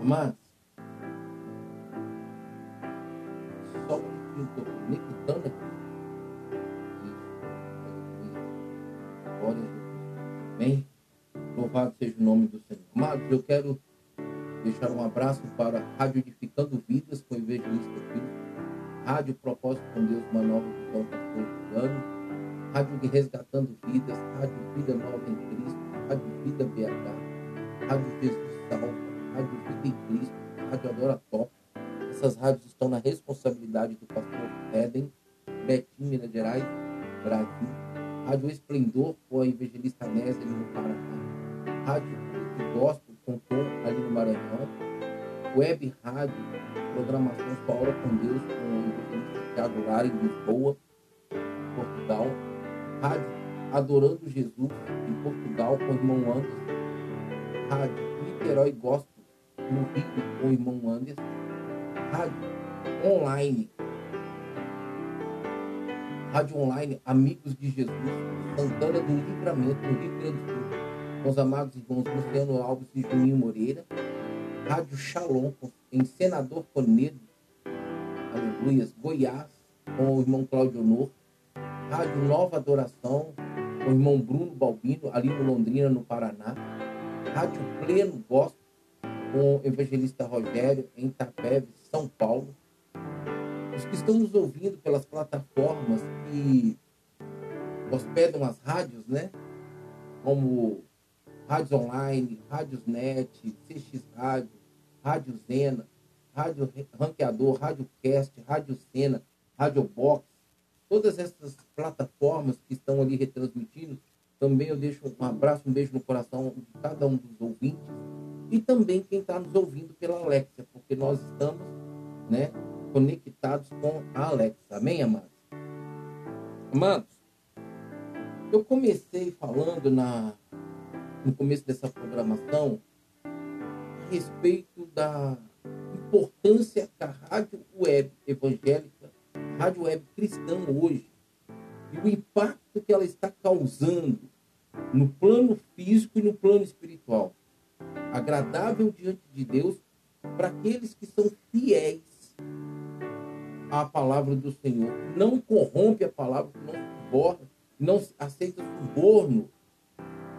Amados, só um pouquinho estou conectando aqui. Glória a. Amém? Louvado seja o nome do Senhor. Amados, eu quero deixar um abraço para Rádio Edificando Vidas com o Evangelista Filho. Rádio Propósito com Deus, uma nova visão, pastor Juliano. Rádio Resgatando Vidas, Rádio Vida Nova em Cristo, Rádio Vida BH, Rádio Jesus Salva, Rádio Vida em Cristo, Rádio Adora Top. Essas rádios estão na responsabilidade do pastor Éden, Betim, Minas Gerais, Brasil. Rádio Esplendor com a evangelista ali no Paraná. Rádio Culto Gospel com ali no Maranhão. Web Rádio, programação Hora com Deus com o evangelista Thiago Lara em Lisboa, Portugal. Rádio Adorando Jesus em Portugal com o irmão Anderson. Rádio Niterói Gospel o irmão Anderson. Rádio online Rádio Online Amigos de Jesus, Santana do Livramento, no Rio Grande do Sul, os amados irmãos Luciano Alves e Juninho Moreira. Rádio Shalom, em Senador Conedo, Aleluias, Goiás, com o irmão Cláudio Honor. Rádio Nova Adoração, com o irmão Bruno Balbino, ali no Londrina, no Paraná. Rádio Pleno Gospel, com o evangelista Rogério, em Itapeve, São Paulo. Os que estão nos ouvindo pelas plataformas que hospedam as rádios, né? Como Rádios Online, Rádios Net, CX Rádio, Rádio Zena, Rádio Ranqueador, Rádio Cast, Rádio Cena, Rádio Box, todas essas plataformas que estão ali retransmitindo, também eu deixo um abraço, um beijo no coração de cada um dos ouvintes e também quem está nos ouvindo pela Alexia, porque nós estamos, né, conectados com a Alexa. Amém, amados? Amados, eu comecei falando na, no começo dessa programação a respeito da importância que a rádio web evangélica, rádio web cristã hoje, e o impacto que ela está causando no plano físico e no plano espiritual. Agradável diante de Deus para aqueles que são fiéis a palavra do Senhor, não corrompe a palavra, não suborna, não aceita suborno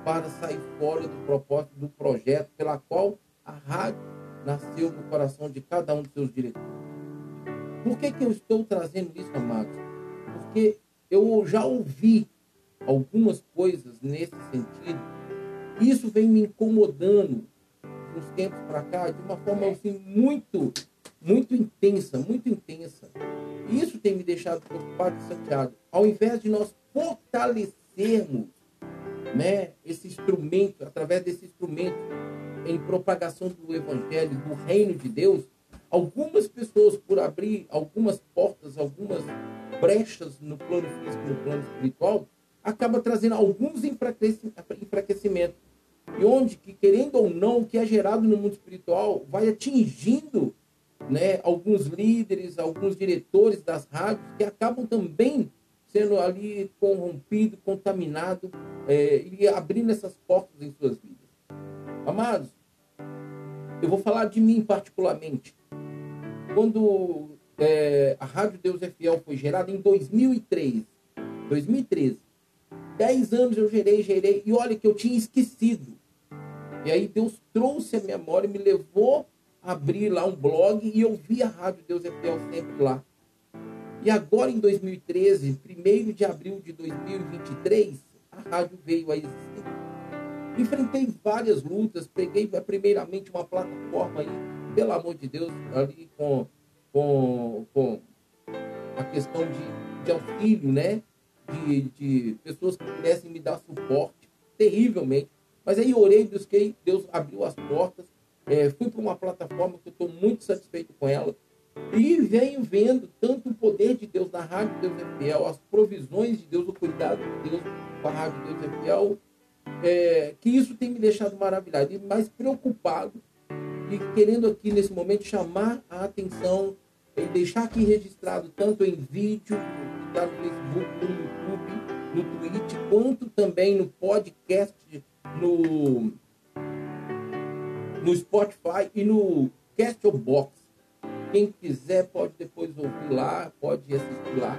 para sair fora do propósito do projeto pela qual a rádio nasceu no coração de cada um dos seus diretores. Por que, que eu estou trazendo isso, amados? Porque eu já ouvi algumas coisas nesse sentido. Isso vem me incomodando uns tempos para cá de uma forma assim muito muito intensa, muito intensa. Isso tem me deixado preocupado e chateado. Ao invés de nós fortalecermos né, esse instrumento, através desse instrumento em propagação do evangelho, do reino de Deus, algumas pessoas, por abrir algumas portas, algumas brechas no plano físico, no plano espiritual, acaba trazendo alguns enfraquecimentos. E onde que, querendo ou não, o que é gerado no mundo espiritual vai atingindo né, alguns líderes, alguns diretores das rádios que acabam também sendo ali corrompido, contaminado é, e abrindo essas portas em suas vidas. Amados, eu vou falar de mim particularmente. Quando é, a Rádio Deus é Fiel foi gerada em 2003, 2013, dez anos eu gerei, gerei, e olha que eu tinha esquecido. E aí Deus trouxe a memória e me levou abri lá um blog e eu vi a Rádio Deus é Fiel sempre lá. E agora em 2013, 1 de abril de 2023, a rádio veio a existir. Enfrentei várias lutas, peguei primeiramente uma plataforma aí, pelo amor de Deus, ali com, com, com a questão de, de auxílio, né? De, de pessoas que pudessem me dar suporte, terrivelmente. Mas aí orei, busquei, Deus abriu as portas é, fui para uma plataforma que eu estou muito satisfeito com ela. E venho vendo tanto o poder de Deus na Rádio Deus é Fiel, as provisões de Deus, o cuidado de Deus com a Rádio Deus é Fiel, é, que isso tem me deixado maravilhado e mais preocupado e querendo aqui nesse momento chamar a atenção e deixar aqui registrado tanto em vídeo, no Facebook, no YouTube, no Twitch, quanto também no podcast, no no Spotify e no Castbox. Quem quiser pode depois ouvir lá, pode assistir lá.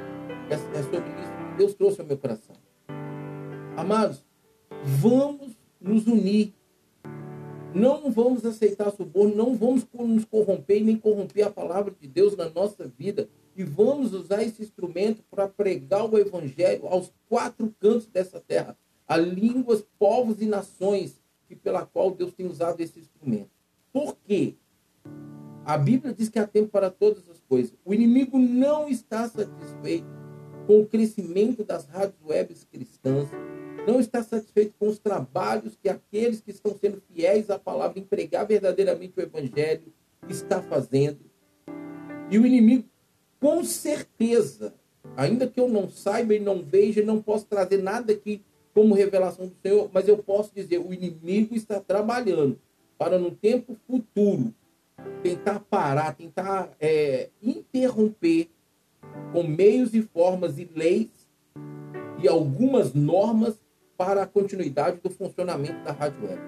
É, é sobre isso que Deus trouxe ao meu coração. Amados, vamos nos unir. Não vamos aceitar suborno, não vamos nos corromper nem corromper a palavra de Deus na nossa vida. E vamos usar esse instrumento para pregar o evangelho aos quatro cantos dessa terra, a línguas, povos e nações que pela qual Deus tem usado esse instrumento. Por quê? A Bíblia diz que há tempo para todas as coisas. O inimigo não está satisfeito com o crescimento das rádios webs cristãs, não está satisfeito com os trabalhos que aqueles que estão sendo fiéis à palavra, empregar verdadeiramente o evangelho, está fazendo. E o inimigo, com certeza, ainda que eu não saiba e não veja, não posso trazer nada aqui como revelação do Senhor, mas eu posso dizer, o inimigo está trabalhando para no tempo futuro tentar parar, tentar é, interromper com meios e formas e leis e algumas normas para a continuidade do funcionamento da rádio web.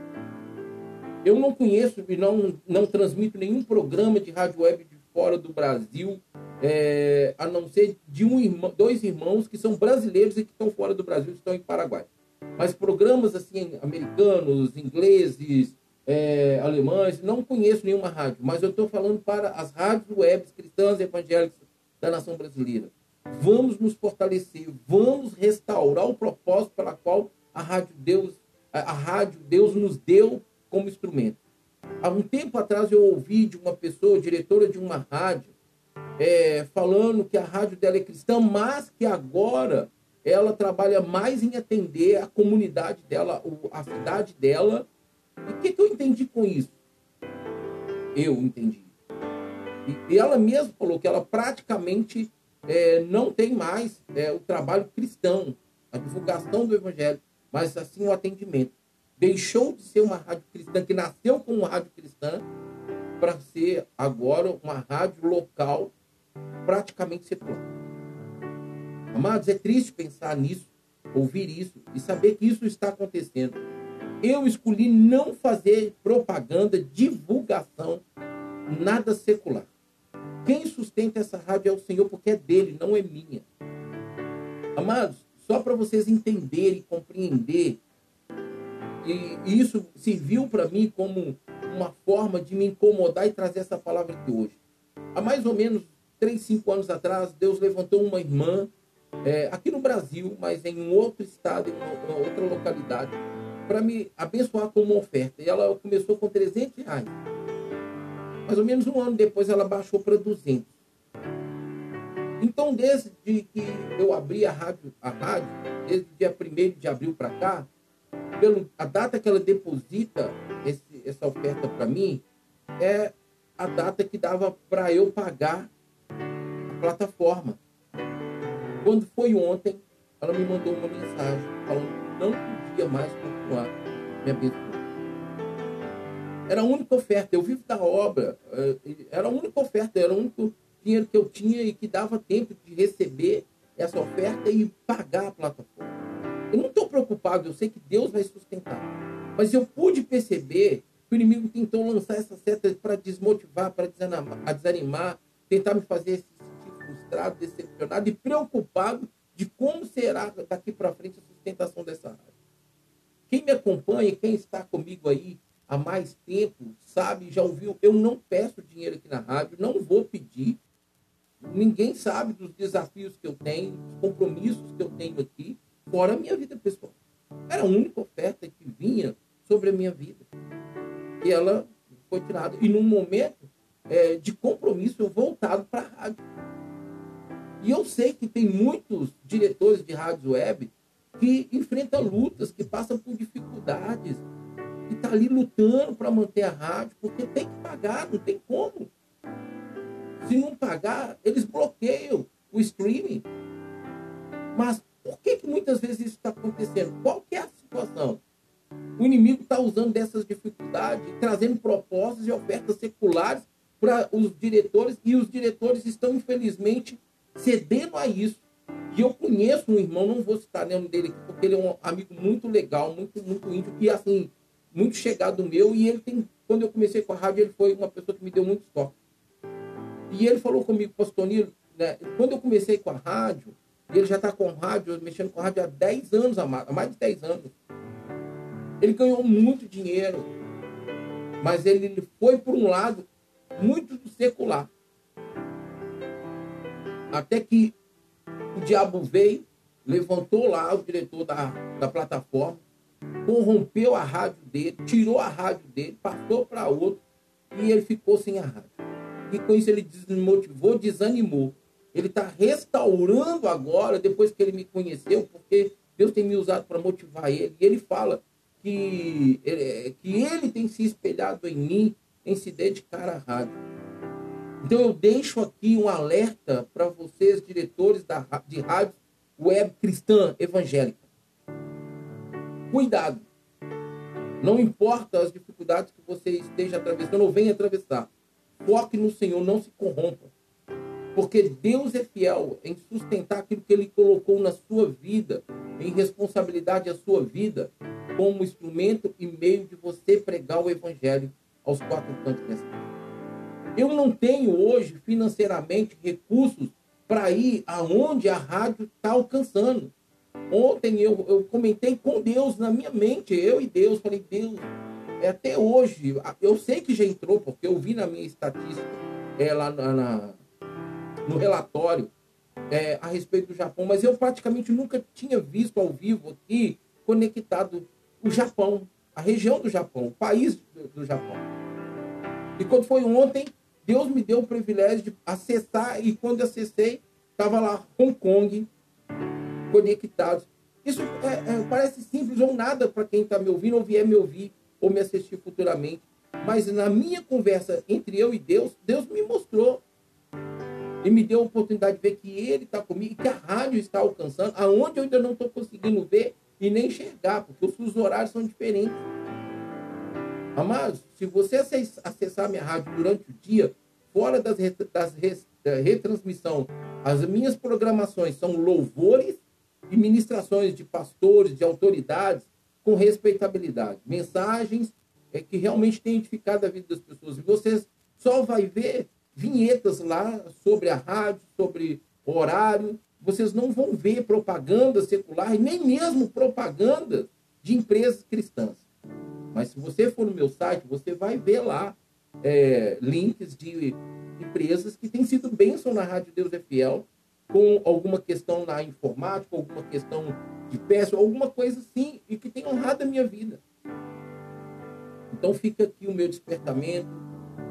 Eu não conheço e não, não transmito nenhum programa de rádio web de fora do Brasil, é, a não ser de um irmão, dois irmãos que são brasileiros e que estão fora do Brasil, estão em Paraguai. Mas programas assim, americanos, ingleses, é, alemães, não conheço nenhuma rádio, mas eu estou falando para as rádios webs cristãs e evangélicas da nação brasileira. Vamos nos fortalecer, vamos restaurar o propósito pela qual a rádio Deus, a rádio Deus nos deu como instrumento. Há um tempo atrás eu ouvi de uma pessoa, diretora de uma rádio, é, falando que a rádio dela é cristã, mas que agora ela trabalha mais em atender a comunidade dela, a cidade dela. E o que, que eu entendi com isso? Eu entendi. E ela mesma falou que ela praticamente é, não tem mais é, o trabalho cristão, a divulgação do evangelho mas assim o atendimento. Deixou de ser uma rádio cristã, que nasceu como uma rádio cristã, para ser agora uma rádio local, praticamente secular. Amados, é triste pensar nisso, ouvir isso e saber que isso está acontecendo. Eu escolhi não fazer propaganda, divulgação, nada secular. Quem sustenta essa rádio é o Senhor, porque é dele, não é minha. Amados, só para vocês entenderem compreender. E isso serviu para mim como uma forma de me incomodar e trazer essa palavra aqui hoje. Há mais ou menos 3, 5 anos atrás, Deus levantou uma irmã é, aqui no Brasil, mas em um outro estado, em uma, outra localidade, para me abençoar com uma oferta. E ela começou com 300 reais. Mais ou menos um ano depois, ela baixou para 200. Então, desde que eu abri a rádio, a rádio desde o dia 1 de abril para cá, pelo, a data que ela deposita esse, essa oferta para mim é a data que dava para eu pagar a plataforma. Quando foi ontem, ela me mandou uma mensagem falando que não podia mais continuar me abençoando. Era a única oferta, eu vivo da obra, eh, era a única oferta, era o único dinheiro que eu tinha e que dava tempo de receber essa oferta e pagar a plataforma. Eu não estou preocupado, eu sei que Deus vai sustentar. Mas eu pude perceber que o inimigo tentou lançar essa seta para desmotivar, para desanimar, desanimar, tentar me fazer frustrado, decepcionado e preocupado de como será daqui para frente a sustentação dessa área. Quem me acompanha, quem está comigo aí há mais tempo, sabe, já ouviu, eu não peço dinheiro aqui na rádio, não vou pedir, Ninguém sabe dos desafios que eu tenho, dos compromissos que eu tenho aqui, fora a minha vida pessoal. Era a única oferta que vinha sobre a minha vida. E ela foi tirada. E num momento é, de compromisso, voltado para a rádio. E eu sei que tem muitos diretores de rádios web que enfrentam lutas, que passam por dificuldades, que tá ali lutando para manter a rádio, porque tem que pagar, não tem como. Se não pagar, eles bloqueiam o streaming. Mas por que, que muitas vezes isso está acontecendo? Qual que é a situação? O inimigo está usando dessas dificuldades, trazendo propostas e ofertas seculares para os diretores, e os diretores estão, infelizmente, cedendo a isso. E eu conheço um irmão, não vou citar o nome dele aqui, porque ele é um amigo muito legal, muito, muito íntimo, que assim, muito chegado meu e ele tem, quando eu comecei com a rádio, ele foi uma pessoa que me deu muito toque. E ele falou comigo, pastor Nilo, né, quando eu comecei com a rádio, ele já está com rádio, mexendo com rádio há 10 anos, há mais de 10 anos. Ele ganhou muito dinheiro, mas ele foi por um lado muito secular. Até que o diabo veio, levantou lá o diretor da, da plataforma, corrompeu a rádio dele, tirou a rádio dele, passou para outro e ele ficou sem a rádio. E com isso ele desmotivou, desanimou. Ele está restaurando agora, depois que ele me conheceu, porque Deus tem me usado para motivar ele. E ele fala que, que ele tem se espelhado em mim em se dedicar à rádio. Então eu deixo aqui um alerta para vocês, diretores da, de rádio web cristã evangélica. Cuidado. Não importa as dificuldades que você esteja atravessando ou venha atravessar. Foque no Senhor, não se corrompa. Porque Deus é fiel em sustentar aquilo que Ele colocou na sua vida, em responsabilidade a sua vida, como instrumento e meio de você pregar o Evangelho aos quatro cantos dessa terra. Eu não tenho hoje financeiramente recursos para ir aonde a rádio está alcançando. Ontem eu, eu comentei com Deus na minha mente, eu e Deus, falei, Deus, é até hoje, eu sei que já entrou, porque eu vi na minha estatística, é, lá na, na no relatório, é, a respeito do Japão, mas eu praticamente nunca tinha visto ao vivo aqui conectado o Japão, a região do Japão, o país do, do Japão. E quando foi ontem, Deus me deu o privilégio de acessar, e quando acessei, estava lá Hong Kong conectados. Isso é, é, parece simples ou nada para quem está me ouvindo ou vier me ouvir ou me assistir futuramente. Mas na minha conversa entre eu e Deus, Deus me mostrou e me deu a oportunidade de ver que Ele está comigo e que a rádio está alcançando, aonde eu ainda não estou conseguindo ver e nem enxergar, porque os horários são diferentes. Amados, se você acessar minha rádio durante o dia, fora das, das da retransmissão, as minhas programações são louvores e ministrações de pastores, de autoridades, com respeitabilidade. Mensagens é, que realmente têm edificado a vida das pessoas. E você só vai ver vinhetas lá sobre a rádio, sobre horário. Vocês não vão ver propaganda secular, nem mesmo propaganda de empresas cristãs. Mas se você for no meu site, você vai ver lá é, links de empresas que têm sido bênção na Rádio Deus é Fiel, com alguma questão na informática, alguma questão de peça, alguma coisa assim, e que tem honrado a minha vida. Então fica aqui o meu despertamento,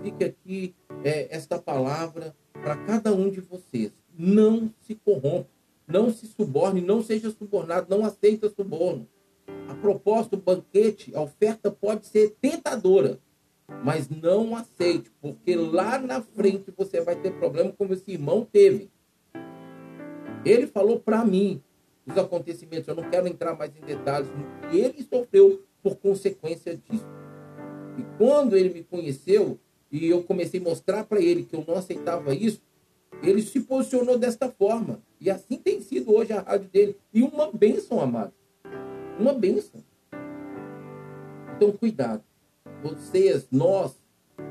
fica aqui é, esta palavra para cada um de vocês. Não se corrompa, não se suborne, não seja subornado, não aceita suborno. A proposta, o banquete, a oferta pode ser tentadora, mas não aceite, porque lá na frente você vai ter problema como esse irmão teve. Ele falou para mim os acontecimentos, eu não quero entrar mais em detalhes, e ele sofreu por consequência disso. E quando ele me conheceu e eu comecei a mostrar para ele que eu não aceitava isso, ele se posicionou desta forma. E assim tem sido hoje a rádio dele. E uma bênção, amado uma bênção. Então, cuidado. Vocês, nós,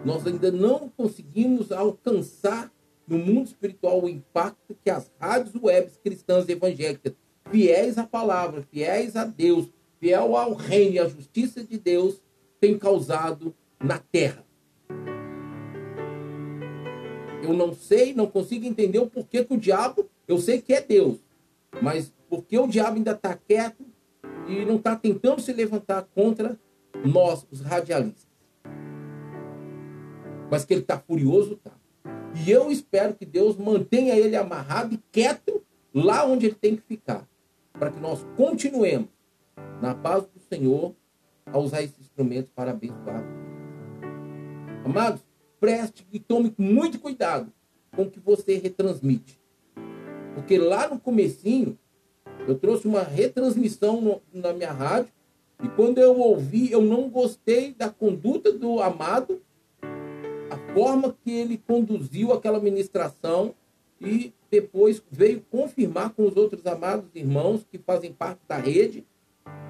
nós ainda não conseguimos alcançar no mundo espiritual o impacto que as rádios webs cristãs evangélicas, fiéis à palavra, fiéis a Deus, fiel ao reino e à justiça de Deus, têm causado na terra. Eu não sei, não consigo entender o porquê que o diabo, eu sei que é Deus, mas porque o diabo ainda está quieto e não está tentando se levantar contra nós, os radialistas. Mas que ele está furioso, tá. E eu espero que Deus mantenha ele amarrado e quieto lá onde ele tem que ficar, para que nós continuemos na paz do Senhor a usar esse instrumento para abençoar. Amados, preste e tome muito cuidado com o que você retransmite. Porque lá no comecinho, eu trouxe uma retransmissão no, na minha rádio e quando eu ouvi, eu não gostei da conduta do amado, a forma que ele conduziu aquela ministração e depois veio confirmar com os outros amados irmãos que fazem parte da rede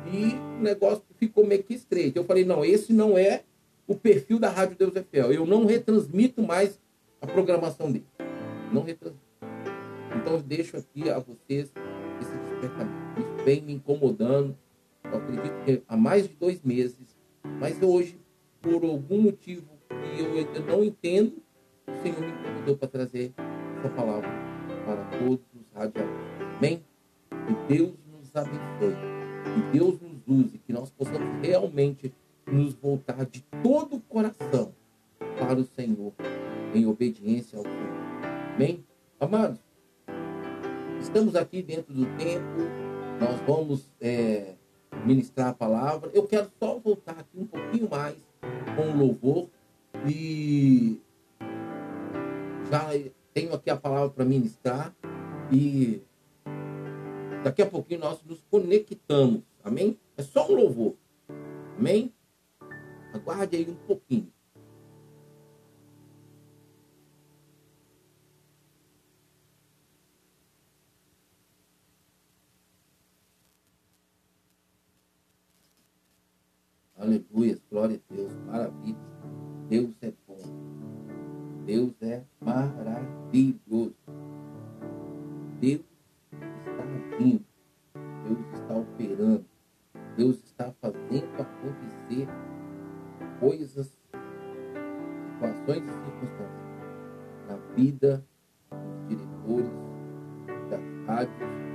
e o negócio ficou meio que estreito. Eu falei, não, esse não é o perfil da Rádio Deus é Fiel. Eu não retransmito mais a programação dele. Não retransmito. Então deixo aqui a vocês Isso vem me incomodando. Eu acredito que há mais de dois meses. Mas hoje, por algum motivo que eu ainda não entendo, o Senhor me incomodou para trazer essa palavra para todos os radialistas. Amém? Que Deus nos abençoe. Que Deus nos use. Que nós possamos realmente nos voltar de todo o coração para o Senhor, em obediência ao Senhor. Amém? Amados, estamos aqui dentro do tempo, nós vamos é, ministrar a palavra. Eu quero só voltar aqui um pouquinho mais com o louvor e já tenho aqui a palavra para ministrar e daqui a pouquinho nós nos conectamos. Amém? É só um louvor. Amém? Aguarde aí um pouquinho. Aleluia, glória a Deus, maravilha. Deus é bom. Deus é maravilhoso. Deus está vindo. Deus está operando. Deus está fazendo acontecer coisas, situações e circunstâncias na vida dos diretores das rádios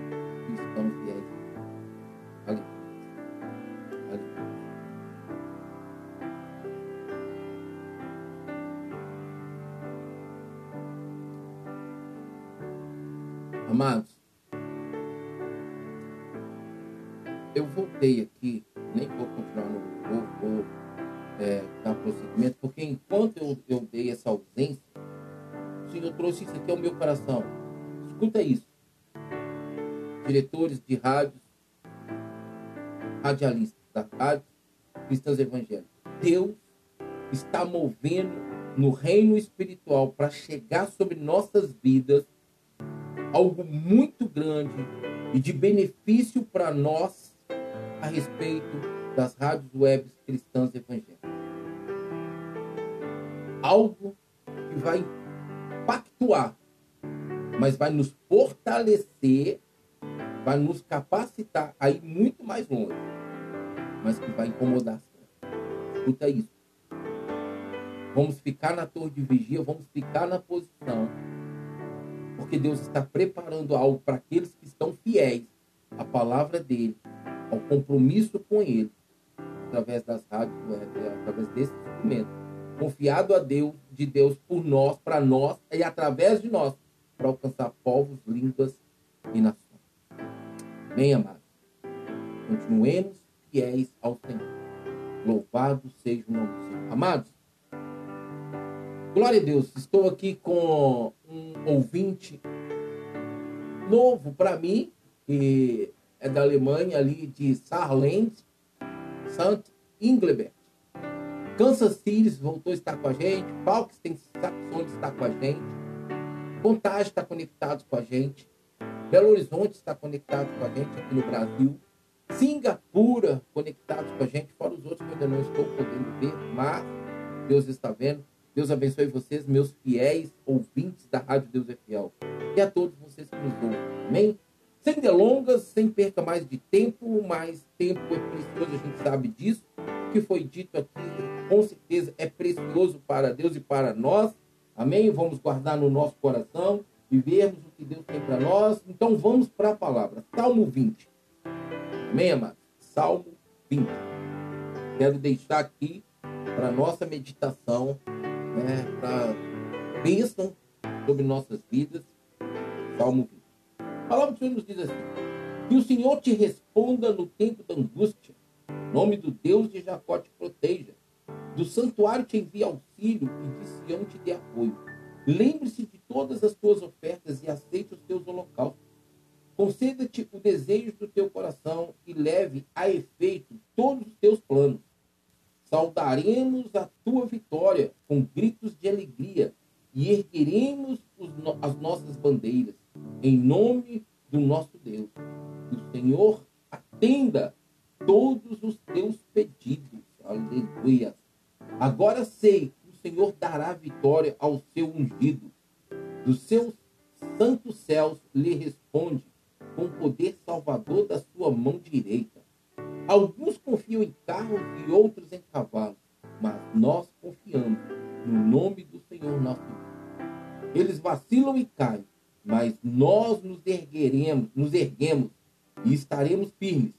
Amados, eu voltei aqui, nem vou continuar no vou, vou é, dar prosseguimento, porque enquanto eu, eu dei essa ausência, o Senhor trouxe isso aqui ao meu coração. Escuta isso. Diretores de rádios, radialistas da rádio, cristãos evangélicos. Deus está movendo no reino espiritual para chegar sobre nossas vidas algo muito grande e de benefício para nós a respeito das rádios web cristãs evangélicas. Algo que vai pactuar, mas vai nos fortalecer, vai nos capacitar a ir muito mais longe, mas que vai incomodar. Escuta isso. Vamos ficar na torre de vigia, vamos ficar na posição, porque Deus está preparando algo para aqueles que estão fiéis à palavra dele, ao compromisso com ele, através das rádios, através desse instrumento, confiado a Deus, de Deus por nós, para nós e através de nós, para alcançar povos, línguas e nações. Bem, amados, continuemos fiéis ao Senhor. Louvado seja o nome do Senhor. Amados, glória a Deus, estou aqui com um ouvinte novo para mim, que é da Alemanha, ali de Saarland, St. Inglebert. Kansas City voltou a estar com a gente, Falks tem Saxony está com a gente, Contagem está conectado com a gente, Belo Horizonte está conectado com a gente aqui no Brasil, Singapura conectados com a gente, fora os outros que eu ainda não estou podendo ver, mas Deus está vendo. Deus abençoe vocês, meus fiéis ouvintes da Rádio Deus é Fiel. E a todos vocês que nos ouvem. Amém? Sem delongas, sem perca mais de tempo, mas tempo é precioso, a gente sabe disso. O que foi dito aqui, com certeza, é precioso para Deus e para nós. Amém? Vamos guardar no nosso coração e vermos o que Deus tem para nós. Então vamos para a palavra. Salmo 20. Amém, amados? Salmo 20. Quero deixar aqui para nossa meditação, né, para bênção sobre nossas vidas. Salmo 20. A palavra do Senhor nos diz assim: Que o Senhor te responda no tempo da angústia, nome do Deus de Jacó te proteja, do santuário te envie auxílio e de Sião te dê apoio. Lembre-se de todas as tuas ofertas e aceite os teus holocaustos. Conceda-te o desejo do teu coração e leve a efeito todos os teus planos. Saudaremos a tua vitória com gritos de alegria e ergueremos os, as nossas bandeiras em nome do nosso Deus. Que o Senhor atenda todos os teus pedidos. Aleluia. Agora sei que o Senhor dará vitória ao seu ungido. Dos seus santos céus lhe responde com o poder salvador da sua mão direita. Alguns confiam em carros e outros em cavalos, mas nós confiamos no nome do Senhor nosso Deus. Eles vacilam e caem, mas nós nos ergueremos, nos erguemos e estaremos firmes.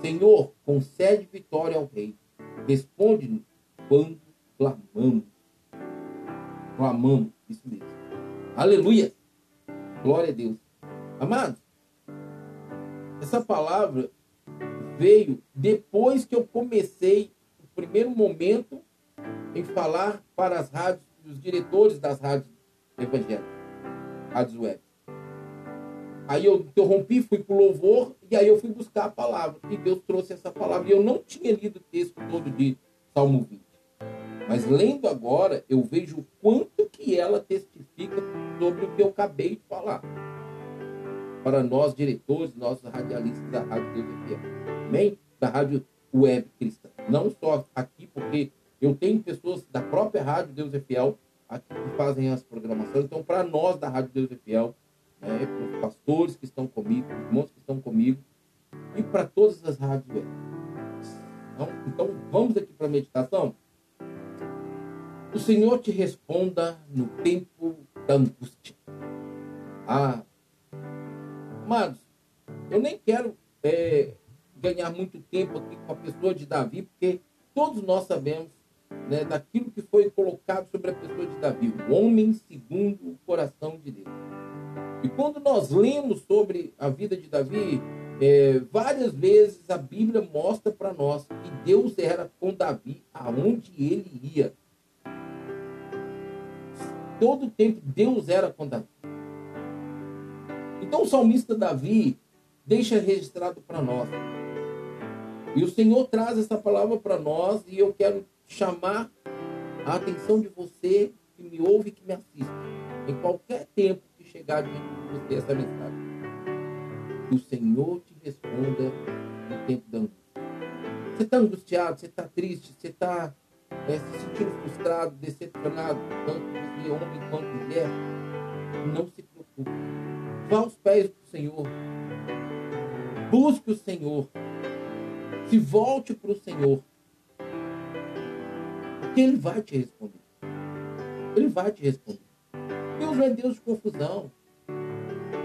Senhor, concede vitória ao rei. Responde-nos quando clamamos. Clamamos, isso mesmo. Aleluia. Glória a Deus. Amados, essa palavra veio depois que eu comecei o primeiro momento em falar para as rádios, os diretores das rádios evangélicas, rádios web. Aí eu interrompi, fui para o louvor, e aí eu fui buscar a palavra. E Deus trouxe essa palavra. E eu não tinha lido o texto todo de Salmo 20. Mas lendo agora, eu vejo o quanto que ela testifica sobre o que eu acabei de falar. Para nós, diretores, nossos radialistas da Rádio Fiel. Amém? Da Rádio Web Cristã. Não só aqui, porque eu tenho pessoas da própria Rádio Deus é Fiel aqui que fazem as programações. Então, para nós da Rádio Deus é Fiel, né, para os pastores que estão comigo, para os irmãos que estão comigo, e para todas as rádios web. Então, então vamos aqui para a meditação. O Senhor te responda no tempo da angústia. Ah, amados, eu nem quero é, ganhar muito tempo aqui com a pessoa de Davi, porque todos nós sabemos né, daquilo que foi colocado sobre a pessoa de Davi, o homem segundo o coração de Deus. E quando nós lemos sobre a vida de Davi, é, várias vezes a Bíblia mostra para nós que Deus era com Davi aonde ele ia. Todo o tempo Deus era com Davi. Então o salmista Davi deixa registrado para nós. E o Senhor traz essa palavra para nós e eu quero chamar a atenção de você que me ouve e que me assiste. Em qualquer tempo chegar diante de você essa mensagem. Que o Senhor te responda no tempo da angústia. Você está angustiado, você está triste, você está é, se sentindo frustrado, decepcionado, tanto você homem quanto mulher. Não se preocupe. Vá aos pés do Senhor. Busque o Senhor. Se volte para o Senhor. Porque Ele vai te responder. Ele vai te responder. Deus não é Deus de confusão.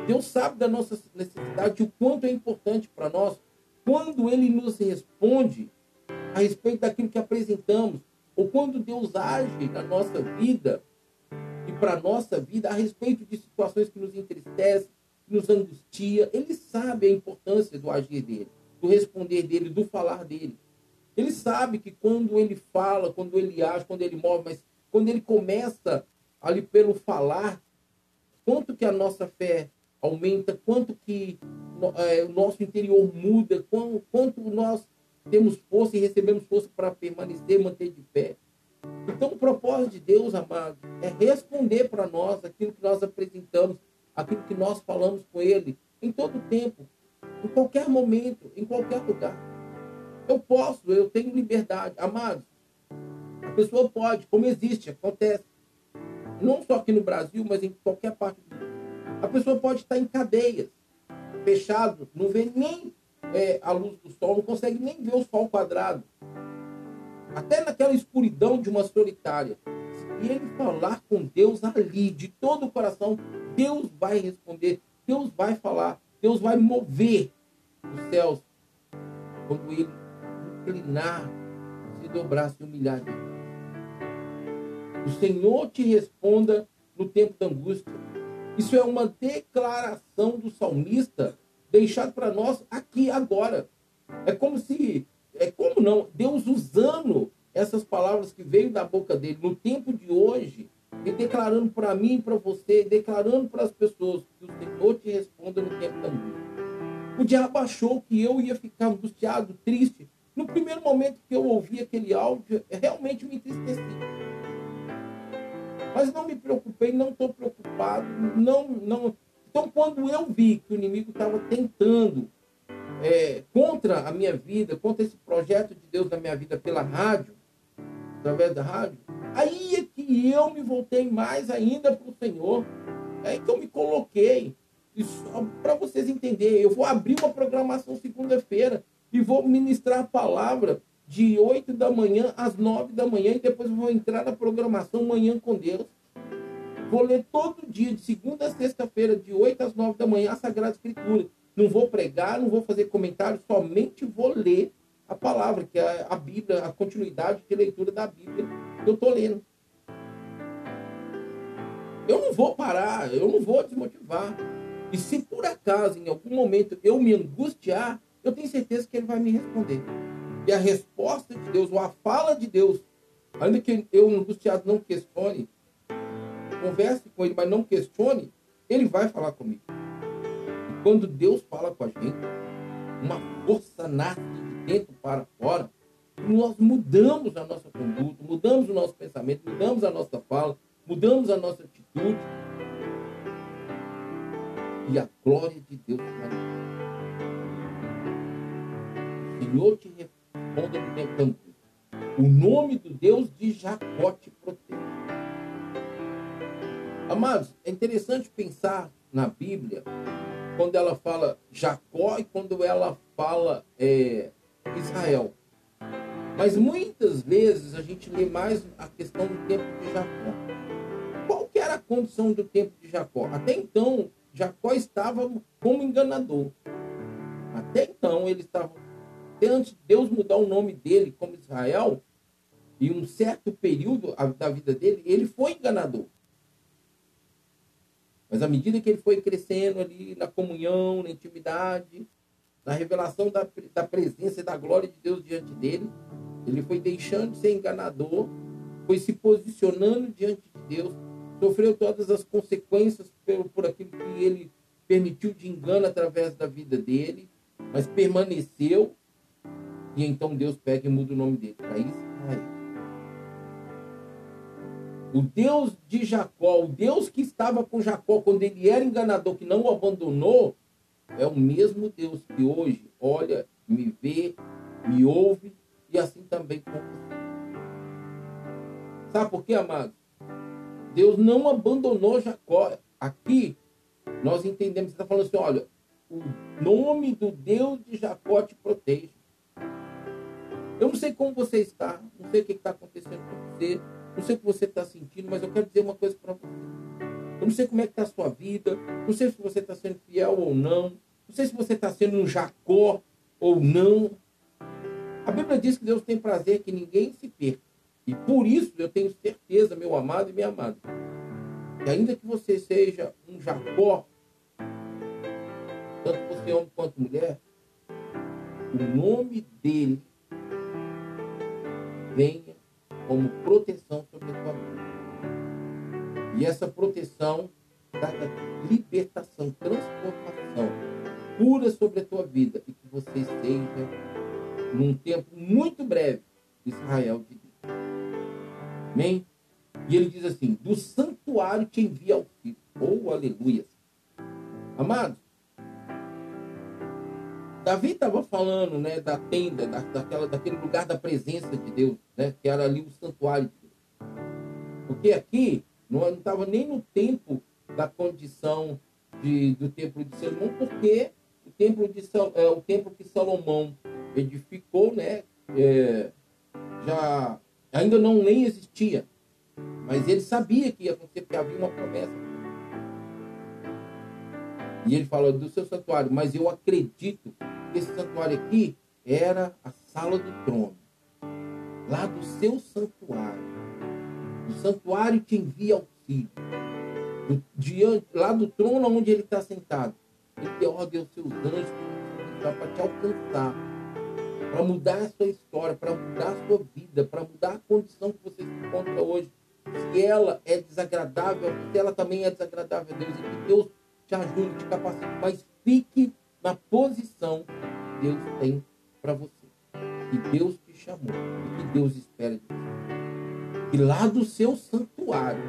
Deus sabe da nossa necessidade, o quanto é importante para nós, quando Ele nos responde a respeito daquilo que apresentamos, ou quando Deus age na nossa vida e para a nossa vida a respeito de situações que nos entristecem, nos angustia. Ele sabe a importância do agir dele, do responder dele, do falar dele. Ele sabe que quando ele fala, quando ele age, quando ele move, mas quando ele começa ali pelo falar, quanto que a nossa fé aumenta, quanto que é, o nosso interior muda, quanto, nós temos força e recebemos força para permanecer, manter de pé. Então, o propósito de Deus, amado, é responder para nós aquilo que nós apresentamos, aquilo que nós falamos com Ele, em todo tempo, em qualquer momento, em qualquer lugar. Eu posso, eu tenho liberdade. Amados, a pessoa pode, como existe, acontece não só aqui no Brasil, mas em qualquer parte do mundo. A pessoa pode estar em cadeias, fechado, não vê nem é, a luz do sol, não consegue nem ver o sol quadrado. Até naquela escuridão de uma solitária. Se ele falar com Deus ali, de todo o coração, Deus vai responder, Deus vai falar, Deus vai mover os céus quando ele inclinar, se dobrar, se humilhar o Senhor te responda no tempo da angústia. Isso é uma declaração do salmista deixado para nós aqui agora. É como se, é como não, Deus usando essas palavras que veio da boca dele no tempo de hoje e declarando para mim e para você, declarando para as pessoas que o Senhor te responda no tempo da angústia. O diabo achou que eu ia ficar angustiado, triste. No primeiro momento que eu ouvi aquele áudio, realmente me entristeci. Mas não me preocupei, não estou preocupado, não, não. Então, quando eu vi que o inimigo estava tentando é, contra a minha vida, contra esse projeto de Deus na minha vida pela rádio, da rádio, aí é que eu me voltei mais ainda para o Senhor. É aí que eu me coloquei. Para vocês entenderem, eu vou abrir uma programação segunda-feira e vou ministrar a palavra de 8 da manhã às 9 da manhã e depois vou entrar na programação Manhã com Deus. Vou ler todo dia, de segunda a sexta-feira, de 8 às 9 da manhã, a Sagrada Escritura. Não vou pregar, não vou fazer comentário, somente vou ler a palavra, que é a Bíblia, a continuidade de leitura da Bíblia que eu estou lendo. Eu não vou parar, eu não vou desmotivar. E se por acaso, em algum momento, eu me angustiar, eu tenho certeza que ele vai me responder. E a resposta de Deus, ou a fala de Deus, ainda que eu, angustiado, não questione, converse com ele, mas não questione, ele vai falar comigo. E quando Deus fala com a gente, uma força nasce dentro para fora, nós mudamos a nossa conduta, mudamos o nosso pensamento, mudamos a nossa fala, mudamos a nossa atitude. E a glória de Deus O Senhor te responda no tempo O nome do Deus de Jacó te protege. Amados, é interessante pensar na Bíblia quando ela fala Jacó e quando ela fala é, Israel. Mas muitas vezes a gente lê mais a questão do tempo de Jacó. Qual que era a condição do tempo de Jacó? Até então, Jacó estava como enganador. Até então, ele estava. Antes de Deus mudar o nome dele como Israel, em um certo período da vida dele, ele foi enganador. Mas à medida que ele foi crescendo ali na comunhão, na intimidade, na revelação da, da presença e da glória de Deus diante dele, ele foi deixando de ser enganador, foi se posicionando diante de Deus, sofreu todas as consequências por, por aquilo que ele permitiu de engano através da vida dele, mas permaneceu. E então Deus pega e muda o nome dele para Israel. O Deus de Jacó, o Deus que estava com Jacó quando ele era enganador, que não o abandonou, é o mesmo Deus que hoje olha, me vê, me ouve e assim também com você. Sabe por quê, amado? Deus não abandonou Jacó. Aqui nós entendemos, você está falando assim, olha, o nome do Deus de Jacó te protege. Eu não sei como você está, não sei o que está acontecendo com você, não sei o que você está sentindo, mas eu quero dizer uma coisa para você. Eu não sei como é que está a sua vida, não sei se você está sendo fiel ou não, não sei se você está sendo um Jacó ou não, a Bíblia diz que Deus tem prazer que ninguém se perca. E por isso eu tenho certeza, meu amado e minha amada, que ainda que você seja um Jacó, tanto você homem quanto mulher, o nome dele venha como proteção sobre a sua vida. E essa proteção traga libertação, transformação pura sobre a tua vida e que você seja num tempo muito breve, Israel de Deus. Amém? E ele diz assim: do santuário te envia auxílio. Oh, aleluia. Amados, Davi estava falando né, da tenda, da, daquela, daquele lugar da presença de Deus, né, que era ali o santuário de Deus. Porque aqui não estava nem no tempo da condição de, do templo de Salomão, porque o templo, de, é, o templo que Salomão edificou, né? É, já ainda não nem existia, mas ele sabia que ia acontecer, porque havia uma promessa. E ele fala do seu santuário, mas eu acredito que esse santuário aqui era a sala do trono, lá do seu santuário. O santuário te envia auxílio. Do, diante, lá do trono onde ele está sentado. Ele ordem os seus anjos para te alcançar para mudar a sua história, para mudar a sua vida, para mudar a condição que você se encontra hoje. Se ela é desagradável, se ela também é desagradável a Deus, e que Deus te ajude, te capacite, mas fique na posição que Deus tem para você. Que Deus te chamou e que Deus espera de você. Que lá do seu santuário,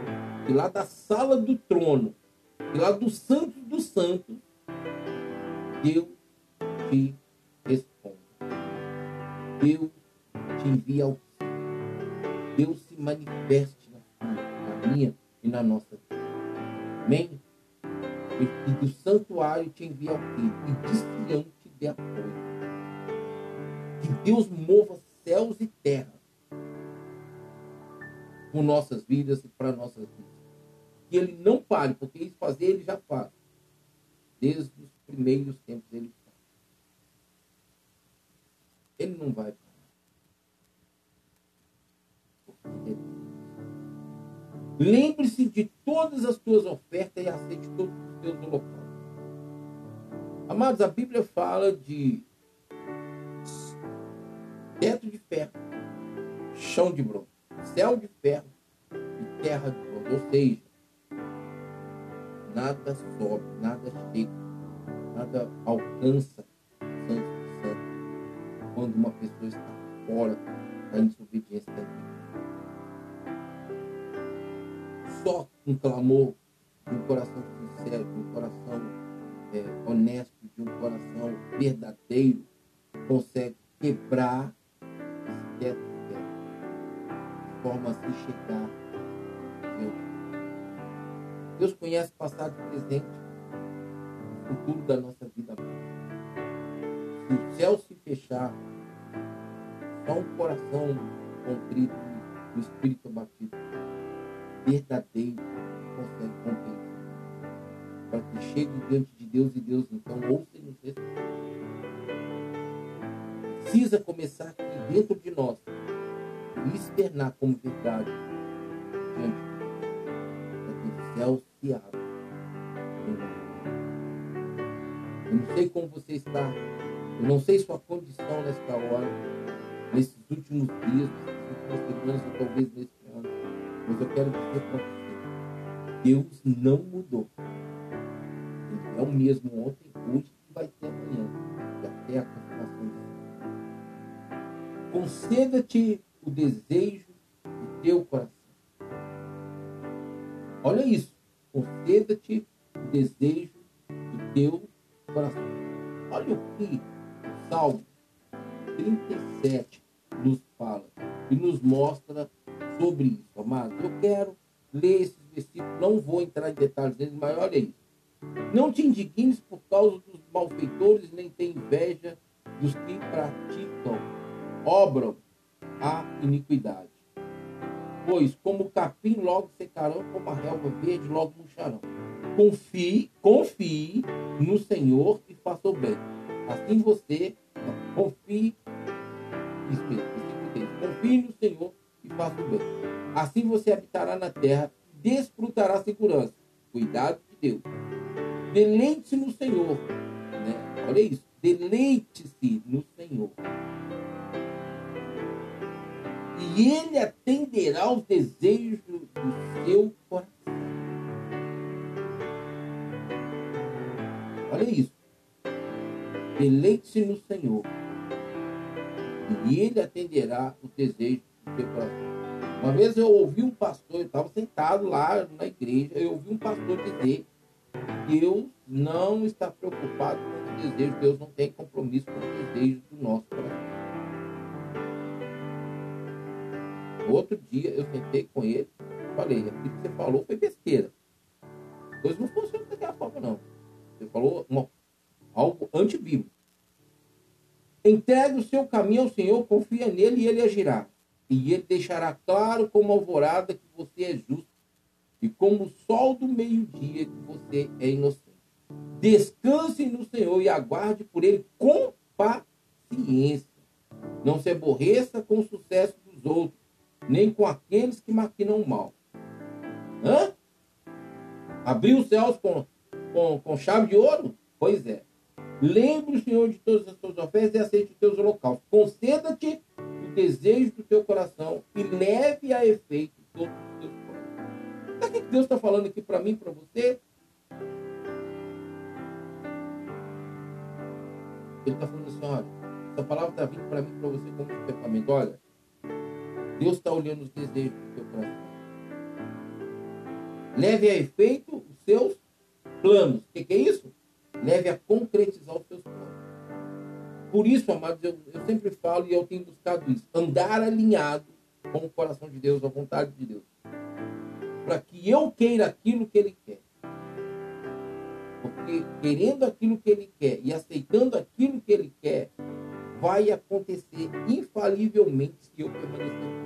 que lá da sala do trono, que lá do santo dos santos, Deus te Deus te envia ao Deus se manifeste na sua, na minha e na nossa vida. Amém? E do santuário te envia ao Filho, e de Sião te dê apoio. Que Deus mova céus e terra por nossas vidas e para nossas vidas. Que Ele não pare, porque isso fazer Ele já faz. Desde os primeiros tempos Ele faz. Ele não vai parar. Lembre-se de todas as tuas ofertas e aceite todos os teus holocaustos. Amados, a Bíblia fala de teto de ferro, chão de bronze, céu de ferro e terra de bronze. Ou seja, nada sobe, nada chega, nada alcança o Santo Santo quando uma pessoa está fora da desobediência da vida. só um clamor de um coração sincero, de um coração é, honesto, de um coração verdadeiro, consegue quebrar esse teto forma chegar Deus. Deus conhece passado e presente, o futuro da nossa vida. Se o céu se fechar, só um coração contrito, um espírito abatido verdadeiro consegue compreender. Para que chegue diante de Deus e Deus então ouça e nos responda. Precisa começar aqui dentro de nós e externar como verdade diante. Para que o céu se abra. Eu não sei como você está. Eu não sei sua condição nesta hora, nesses últimos dias, nessas últimas semanas, ou talvez nesse mas eu quero dizer para você: Deus não mudou. Ele é o mesmo ontem, hoje e vai ter amanhã. E até a confirmação disso. Conceda-te desejo Deleite-se no Senhor. Né? Olha isso. Deleite-se no Senhor. E Ele atenderá aos desejos do seu coração. Olha isso. Deleite-se no Senhor. E Ele atenderá os desejos teu coração. Uma vez eu ouvi um pastor, eu estava sentado lá na igreja, eu ouvi um pastor dizer Deus não está preocupado com os desejos, Deus não tem compromisso com os desejos do nosso coração. Outro dia eu sentei com ele, falei, aquilo que você falou foi besteira. As coisas não funcionam daquela forma, não. Você falou uma, algo antibíblico. Entregue o seu caminho ao Senhor, confia nele e ele agirá e ele deixará claro como alvorada que você é justo e como o sol do meio-dia que você é inocente. Descanse no Senhor e aguarde por ele com paciência. Não se aborreça com o sucesso dos outros, nem com aqueles que maquinam o mal. Hã? Abriu os céus com, com, com chave de ouro? Pois é. Lembre o Senhor de todas as suas ofertas e aceite os teus holocaustos. Conceda-te desejo do teu coração e leve a efeito todos os teus planos. Sabe o que Deus está falando aqui para mim para você? Ele está falando assim, olha, essa palavra está vindo para mim para você como despertamento. Olha, Deus está olhando os desejos do teu coração. Leve a efeito os seus planos. O que, que é isso? Leve a concretizar os seus planos. Por isso, amados, eu, eu sempre falo e eu tenho buscado isso: andar alinhado com o coração de Deus, a vontade de Deus. Para que eu queira aquilo que Ele quer. Porque querendo aquilo que Ele quer e aceitando aquilo que Ele quer, vai acontecer infalivelmente se eu permanecer.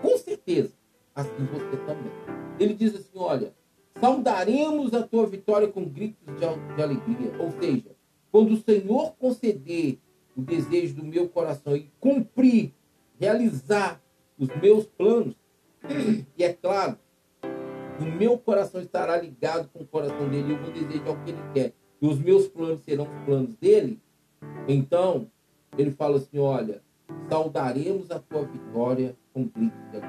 Com certeza, assim você também. Ele diz assim: olha, saudaremos a tua vitória com gritos de, alegria. Ou seja, quando o Senhor conceder o desejo do meu coração e cumprir, realizar os meus planos, e é claro, o meu coração estará ligado com o coração dele, eu vou desejar o que ele quer, e os meus planos serão os planos dele, então ele fala assim: olha, saudaremos a tua vitória com gritos de.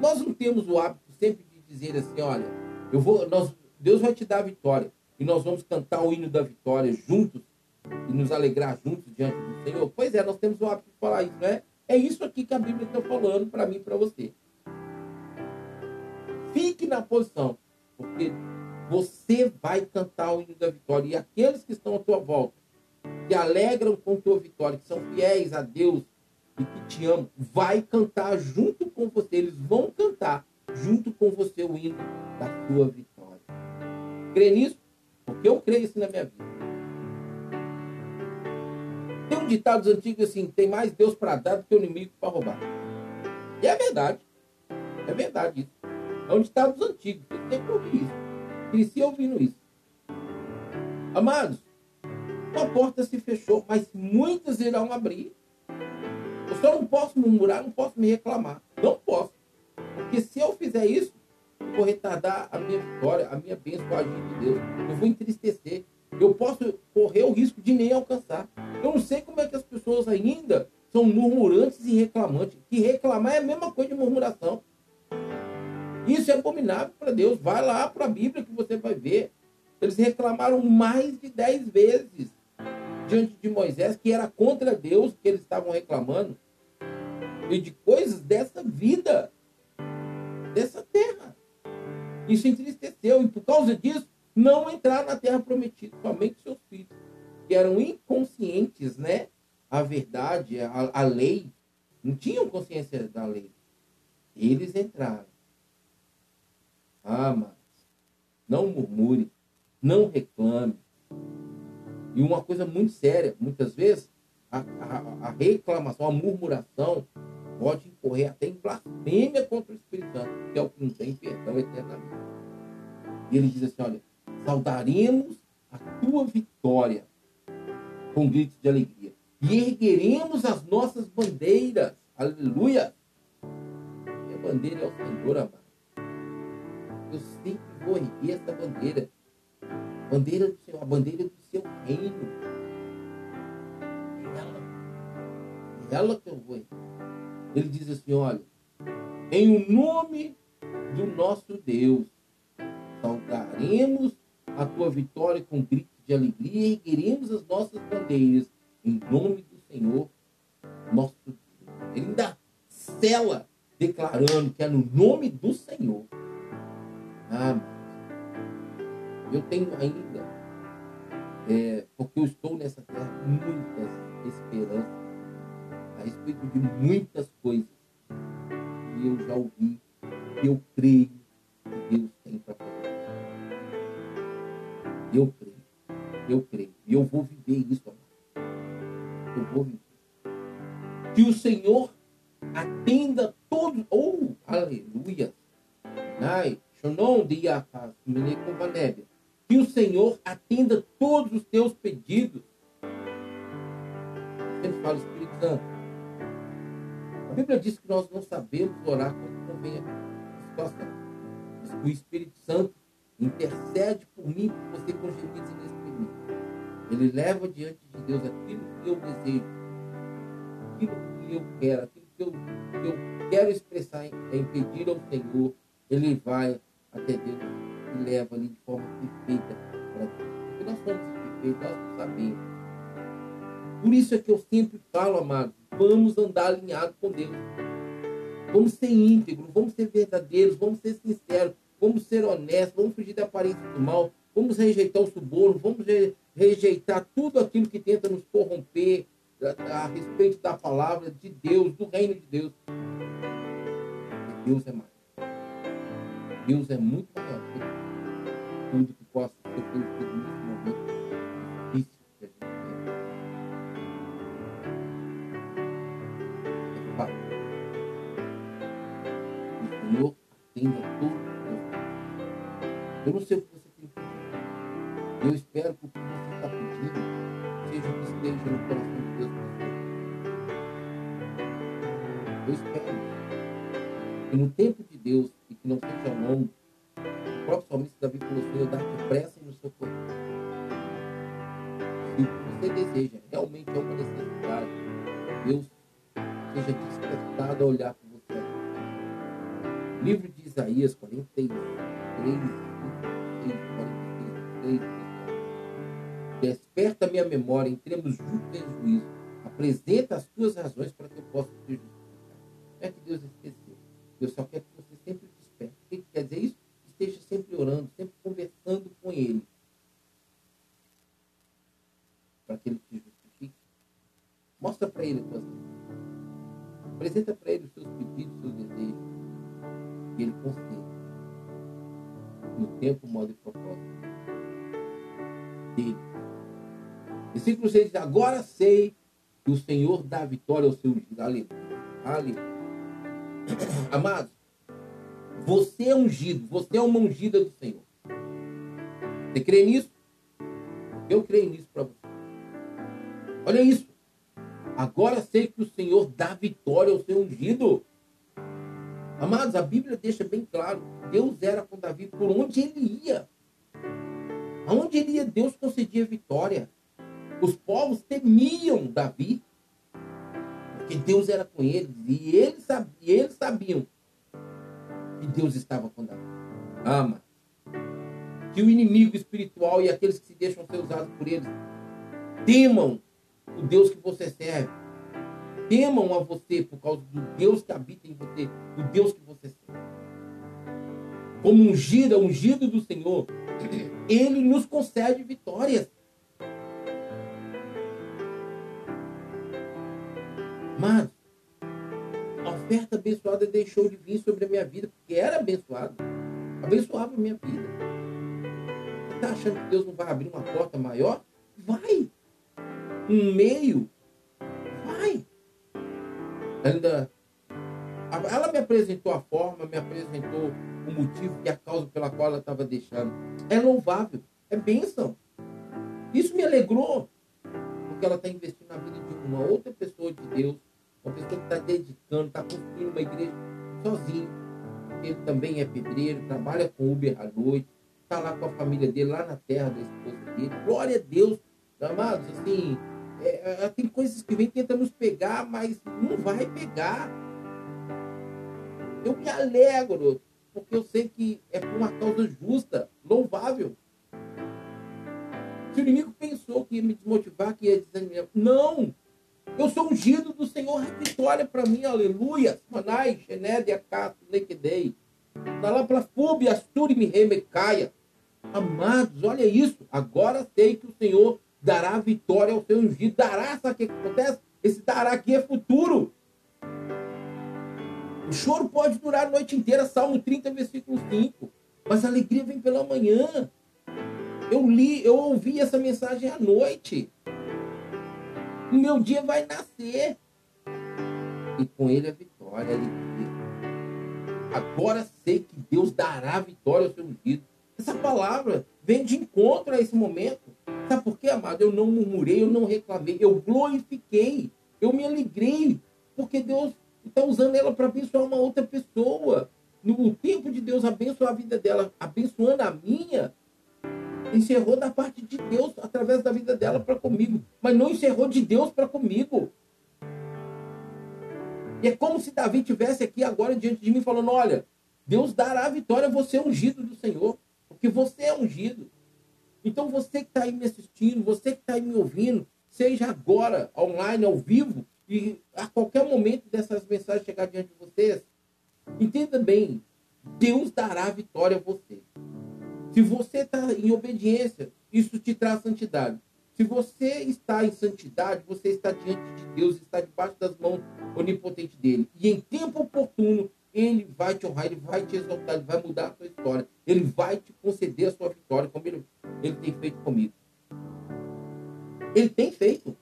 Nós não temos o hábito sempre de dizer assim: olha, eu vou, nós, Deus vai te dar a vitória e nós vamos cantar o hino da vitória juntos e nos alegrar juntos diante do Senhor. Pois é, nós temos o hábito de falar isso, né? É isso aqui que a Bíblia está falando para mim e para você. Fique na posição, porque você vai cantar o hino da vitória. E aqueles que estão à tua volta, que alegram com tua vitória, que são fiéis a Deus e que te amam, vai cantar junto com você. Eles vão cantar junto com você o hino da tua vitória. Crê nisso? Porque eu creio isso na minha vida. Tem um ditado antigo assim: tem mais Deus para dar do que o inimigo para roubar. E é verdade. É verdade isso. É um ditado antigos. Eu sempre ouvi isso. Cresci ouvindo isso. Amados, uma porta se fechou, mas muitas irão abrir. Eu só não posso murmurar, não posso me reclamar. Não posso. Porque se eu fizer isso, eu vou retardar a minha vitória, a minha bênção a agir de Deus. Eu vou entristecer. Eu posso correr o risco de nem alcançar. Eu não sei como é que as pessoas ainda são murmurantes e reclamantes. Que reclamar é a mesma coisa de murmuração. Isso é abominável para Deus. Vai lá para a Bíblia que você vai ver. Eles reclamaram mais de dez vezes diante de Moisés, que era contra Deus que eles estavam reclamando. E de coisas dessa vida, dessa terra. Isso entristeceu. E por causa disso, não entraram na terra prometida, somente seus filhos, que eram inconscientes, né? A verdade, a, a lei, não tinham consciência da lei. Eles entraram. Ah, mas não murmure, não reclame. E uma coisa muito séria, muitas vezes, a, a, a reclamação, a murmuração pode incorrer até em blasfêmia contra o Espírito Santo, que é o que não tem perdão eternamente. E ele diz assim: olha, saudaremos a tua vitória com gritos de alegria e ergueremos as nossas bandeiras. Aleluia! Minha bandeira é o Senhor, amado. Eu sempre vou erguer essa bandeira. Bandeira do Senhor, a bandeira do seu reino. É ela. É ela que eu vou erguer. Ele diz assim: olha, em o nome do nosso Deus, saudaremos a tua vitória com gritos de alegria e ergueremos as nossas bandeiras em nome do Senhor, nosso Deus. Ele ainda cela, declarando que é no nome do Senhor. Ah, eu tenho ainda, é, porque eu estou nessa terra, muitas esperanças a respeito de muitas coisas. E eu já ouvi, e eu creio que Deus tem para fazer. Eu creio, eu creio. E eu vou viver isso, amor. Eu vou viver. Que o Senhor atenda todos. Oh, aleluia. Ai, Que o Senhor atenda todos os teus pedidos. Sempre fala, Espírito Santo, a Bíblia diz que nós não sabemos orar quando convém a situação. O Espírito Santo intercede por mim, por você com gemidos inexprimíveis. Ele leva diante de Deus aquilo que eu desejo, aquilo que eu quero, aquilo que eu, que eu quero expressar em pedir ao Senhor. Ele vai até Deus e leva ali de forma perfeita para Deus. Porque nós somos perfeitos, nós sabemos. Por isso é que eu sempre falo, amados, vamos andar alinhado com Deus. Vamos ser íntegros, vamos ser verdadeiros, vamos ser sinceros, vamos ser honestos, vamos fugir da aparência do mal, vamos rejeitar o suborno, vamos rejeitar tudo aquilo que tenta nos corromper a, a respeito da palavra de Deus, do reino de Deus. Deus é mais. Deus é muito maior que tudo que possa ser feito nesse momento difícil que a gente tem. É fato. O Senhor atende a todos os Eu não sei o que você tem pedido. Eu espero que o que você está pedindo seja o que esteja no coração de Deus Eu espero. E no tempo de Deus, e que não seja o próprio salmista Davi falou, Senhor, dá depressa no seu corpo. Se o você deseja realmente é uma necessidade, Deus seja despertado a olhar para você. Livro de Isaías 43, 46, 46, 3, Desperta minha memória, entremos juntos em juízo. Apresenta as tuas razões para que eu possa te justificar. É que Deus esqueceu. Deus só quer que você sempre desperte. O que quer dizer isso? Esteja sempre orando, sempre conversando com Ele. Para que Ele te justifique. Mostra para Ele as tuas. Apresenta para Ele os seus pedidos, os seus desejos. E Ele concede. No tempo, modo e propósito. Dele. Versículo 6 diz: Agora sei que o Senhor dá vitória ao seu ungido. Aleluia. Aleluia. Amados, você é ungido, você é uma ungida do Senhor. Você crê nisso? Eu creio nisso para você. Olha isso. Agora sei que o Senhor dá vitória ao seu ungido. Amados, a Bíblia deixa bem claro: Deus era com Davi por onde ele ia. Aonde ele ia, Deus concedia vitória. Os povos temiam Davi, porque Deus era com eles, e eles, sabiam, eles sabiam que Deus estava com Davi. Ama. Que o inimigo espiritual e aqueles que se deixam ser usados por eles temam o Deus que você serve. Temam a você por causa do Deus que habita em você, do Deus que você serve. Como ungido, ungido do Senhor, ele nos concede vitórias. Mas oferta abençoada deixou de vir sobre a minha vida, porque era abençoado. Abençoava a minha vida. Você está achando que Deus não vai abrir uma porta maior? Vai. Um meio? Vai. Ainda. Ela me apresentou a forma, me apresentou o motivo e a causa pela qual ela estava deixando. É louvável, é bênção. Isso me alegrou, porque ela está investindo na vida de uma outra pessoa de Deus uma pessoa que está dedicando, está construindo uma igreja sozinho. Ele também é pedreiro, trabalha com Uber à noite, está lá com a família dele, lá na terra da esposa dele. Glória a Deus, amados, assim, é, é, tem coisas que vem tentando nos pegar, mas não vai pegar. Eu me alegro, porque eu sei que é por uma causa justa, louvável. Se o inimigo pensou que ia me desmotivar, que ia desanimar, não! Eu sou ungido do Senhor, vitória para mim, aleluia. Manai, Genédia, Cato, Lequedei. Para Fúbia, Asturi, Remecaia. Amados, olha isso. Agora sei que o Senhor dará vitória ao seu ungido. Dará, sabe o que acontece? Esse dará aqui é futuro. O choro pode durar a noite inteira, Salmo 30, versículo 5. Mas a alegria vem pela manhã. Eu li, eu ouvi essa mensagem à noite o meu dia vai nascer. E com ele a vitória, alegria. Agora sei que Deus dará vitória ao seu ungido. Essa palavra vem de encontro a esse momento. Sabe por quê, amado? Eu não murmurei, eu não reclamei, eu glorifiquei, eu me alegrei, porque Deus está usando ela para abençoar uma outra pessoa. No tempo de Deus abençoar a vida dela, abençoando a minha, encerrou da parte de Deus através da vida dela para comigo, mas não encerrou de Deus para comigo. E é como se Davi tivesse aqui agora diante de mim falando: olha, Deus dará a vitória você é ungido do Senhor, porque você é ungido. Então você que está aí me assistindo, você que está aí me ouvindo, seja agora, online, ao vivo, e a qualquer momento dessas mensagens chegar diante de vocês, entenda bem, Deus dará a vitória a você. Se você está em obediência, isso te traz santidade. Se você está em santidade, você está diante de Deus, está debaixo das mãos onipotentes dele. E em tempo oportuno, ele vai te honrar, ele vai te exaltar, ele vai mudar a sua história. Ele vai te conceder a sua vitória, como ele, ele tem feito comigo. Ele tem feito.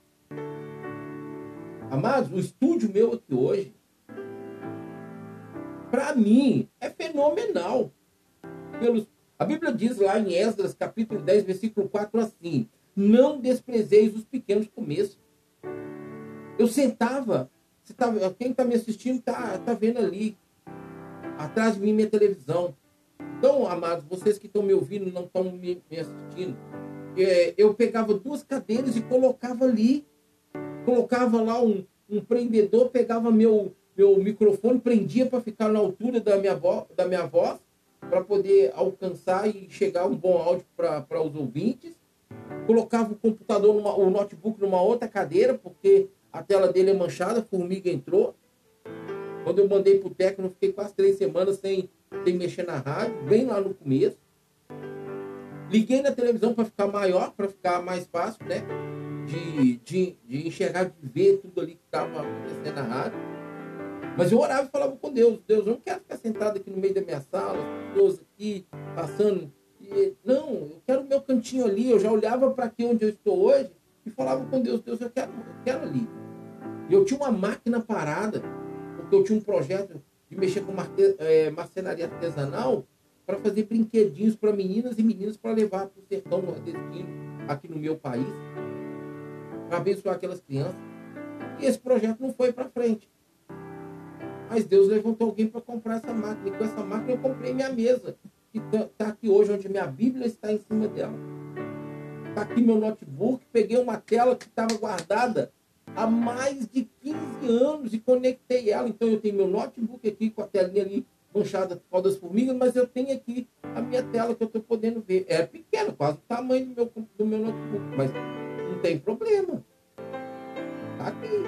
Amados, o estúdio meu aqui hoje, para mim, é fenomenal. Pelos, a Bíblia diz lá em Esdras, capítulo 10, versículo 4, assim: Não desprezeis os pequenos começos. Eu sentava, tá, quem está me assistindo está tá vendo ali, atrás de mim, minha televisão. Então, amados, vocês que estão me ouvindo, não estão me, me assistindo, é, eu pegava duas cadeiras e colocava ali colocava lá um, um prendedor, pegava meu, meu microfone, prendia para ficar na altura da minha, vo, da minha voz, para poder alcançar e chegar um bom áudio para os ouvintes. Colocava o computador, numa, o notebook numa outra cadeira, porque a tela dele é manchada, a formiga entrou. Quando eu mandei para o técnico, fiquei quase três semanas sem, sem mexer na rádio, bem lá no começo. Liguei na televisão para ficar maior, para ficar mais fácil, né? de, de, de enxergar, de ver tudo ali que estava acontecendo na rádio. Mas eu orava e falava com Deus, Deus, eu não quero ficar sentado aqui no meio da minha sala, as pessoas aqui passando. E, não, eu quero o meu cantinho ali. Eu já olhava para aqui onde eu estou hoje e falava com Deus, Deus, eu quero, eu quero ali. E eu tinha uma máquina parada, porque eu tinha um projeto de mexer com marte, é, marcenaria artesanal para fazer brinquedinhos para meninas e meninos para levar para o sertão nordestino aqui no meu país para abençoar aquelas crianças. E esse projeto não foi para frente. Mas Deus levantou alguém para comprar essa máquina. E com essa máquina eu comprei minha mesa, que está tá aqui hoje, onde minha Bíblia está em cima dela. Está aqui meu notebook. Peguei uma tela que estava guardada há mais de 15 anos e conectei ela. Então eu tenho meu notebook aqui com a telinha ali manchada por causa das formigas, mas eu tenho aqui a minha tela que eu estou podendo ver. É pequena, quase o tamanho do meu, do meu notebook, mas não tem problema. Tá aqui.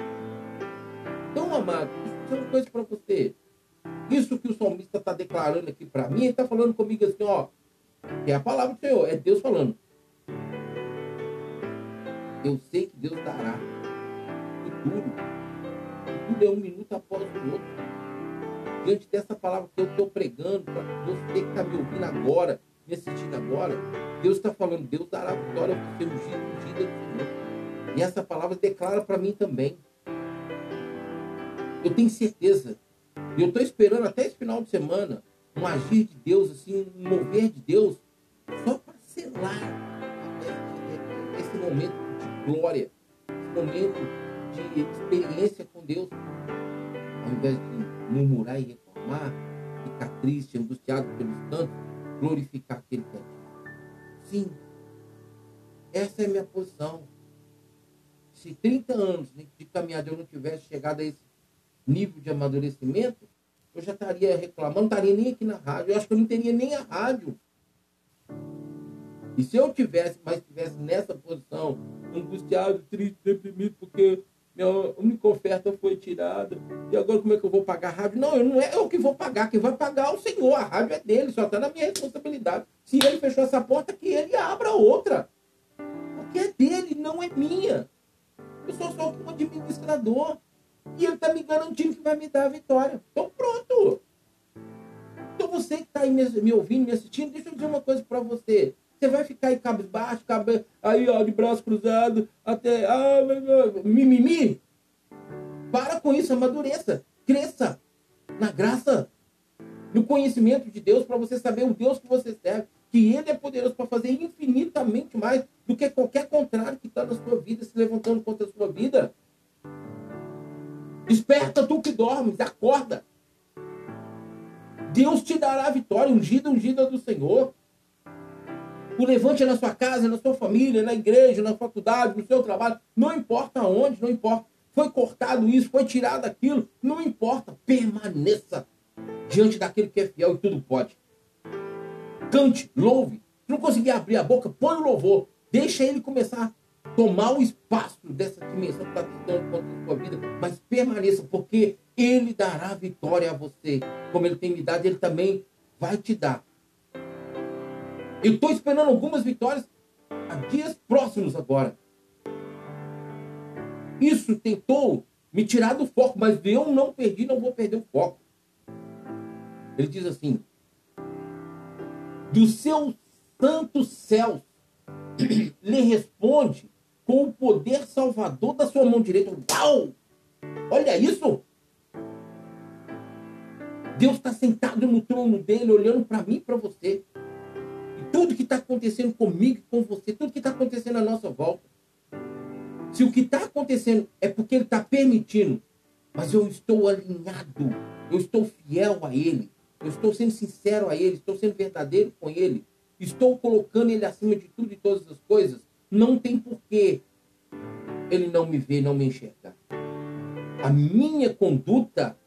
Então, amado, isso é uma coisa para você. Isso que o salmista está declarando aqui para mim, ele está falando comigo assim, ó. É a palavra do Senhor, é Deus falando. Eu sei que Deus dará futuro. Tudo é um minuto após o outro. Diante dessa palavra que eu estou pregando, para você que está me ouvindo agora, me assistindo agora, Deus está falando, Deus dará vitória ao seu ungido, ungida do Senhor. E essa palavra declara para mim também. Eu tenho certeza. E eu estou esperando até esse final de semana um agir de Deus, assim, um mover de Deus, só para selar esse momento de glória, esse momento de experiência com Deus. Ao invés de murmurar e reclamar, ficar triste, angustiado pelos tantos, glorificar aquele que é Sim. Essa é a minha posição. Se 30 anos de caminhada eu não tivesse chegado a esse nível de amadurecimento, eu já estaria reclamando, não estaria nem aqui na rádio. Eu acho que eu não teria nem a rádio. E se eu tivesse, mas estivesse nessa posição, angustiado, triste, deprimido, porque minha única oferta foi tirada. E agora como é que eu vou pagar a rádio? Não, eu não é eu que vou pagar. Quem vai pagar é o Senhor. A rádio é dele, só está na minha responsabilidade. Se ele fechou essa porta, que ele abra outra. Porque é dele, não é minha. Eu sou só um administrador. E ele está me garantindo que vai me dar a vitória. Então pronto. Então você que está aí me, me ouvindo, me assistindo, deixa eu dizer uma coisa para você. Você vai ficar aí cabisbaixo, cabe, aí ó, de braço cruzado, até ah, mimimi. Para com isso, amadureça, cresça na graça, no conhecimento de Deus, para você saber o Deus que você serve, que Ele é poderoso para fazer infinitamente mais do que qualquer contrário que está na sua vida, se levantando contra a sua vida. Desperta tu que dormes, acorda. Deus te dará a vitória, ungida, ungida do Senhor. O levante é na sua casa, na sua família, na igreja, na faculdade, no seu trabalho, não importa onde, não importa. Foi cortado isso, foi tirado aquilo, não importa. Permaneça diante daquele que é fiel e tudo pode. Cante, louve. Se não conseguir abrir a boca, põe o louvor. Deixa ele começar tomar o espaço dessa dimensão que está tentando contra a sua vida. Mas permaneça, porque ele dará vitória a você. Como ele tem me dado, ele também vai te dar. Eu estou esperando algumas vitórias há dias próximos agora. Isso tentou me tirar do foco, mas eu não perdi, não vou perder o foco. Ele diz assim: do seu santo céu lhe responde com o poder salvador da sua mão direita. Uau! Olha isso! Deus está sentado no trono dele, olhando para mim e para você. E tudo que está acontecendo comigo e com você, tudo que está acontecendo à nossa volta. Se o que está acontecendo é porque ele está permitindo, mas eu estou alinhado, eu estou fiel a ele, eu estou sendo sincero a ele, estou sendo verdadeiro com ele, estou colocando ele acima de tudo e todas as coisas, não tem porquê ele não me ver, não me enxergar. A minha conduta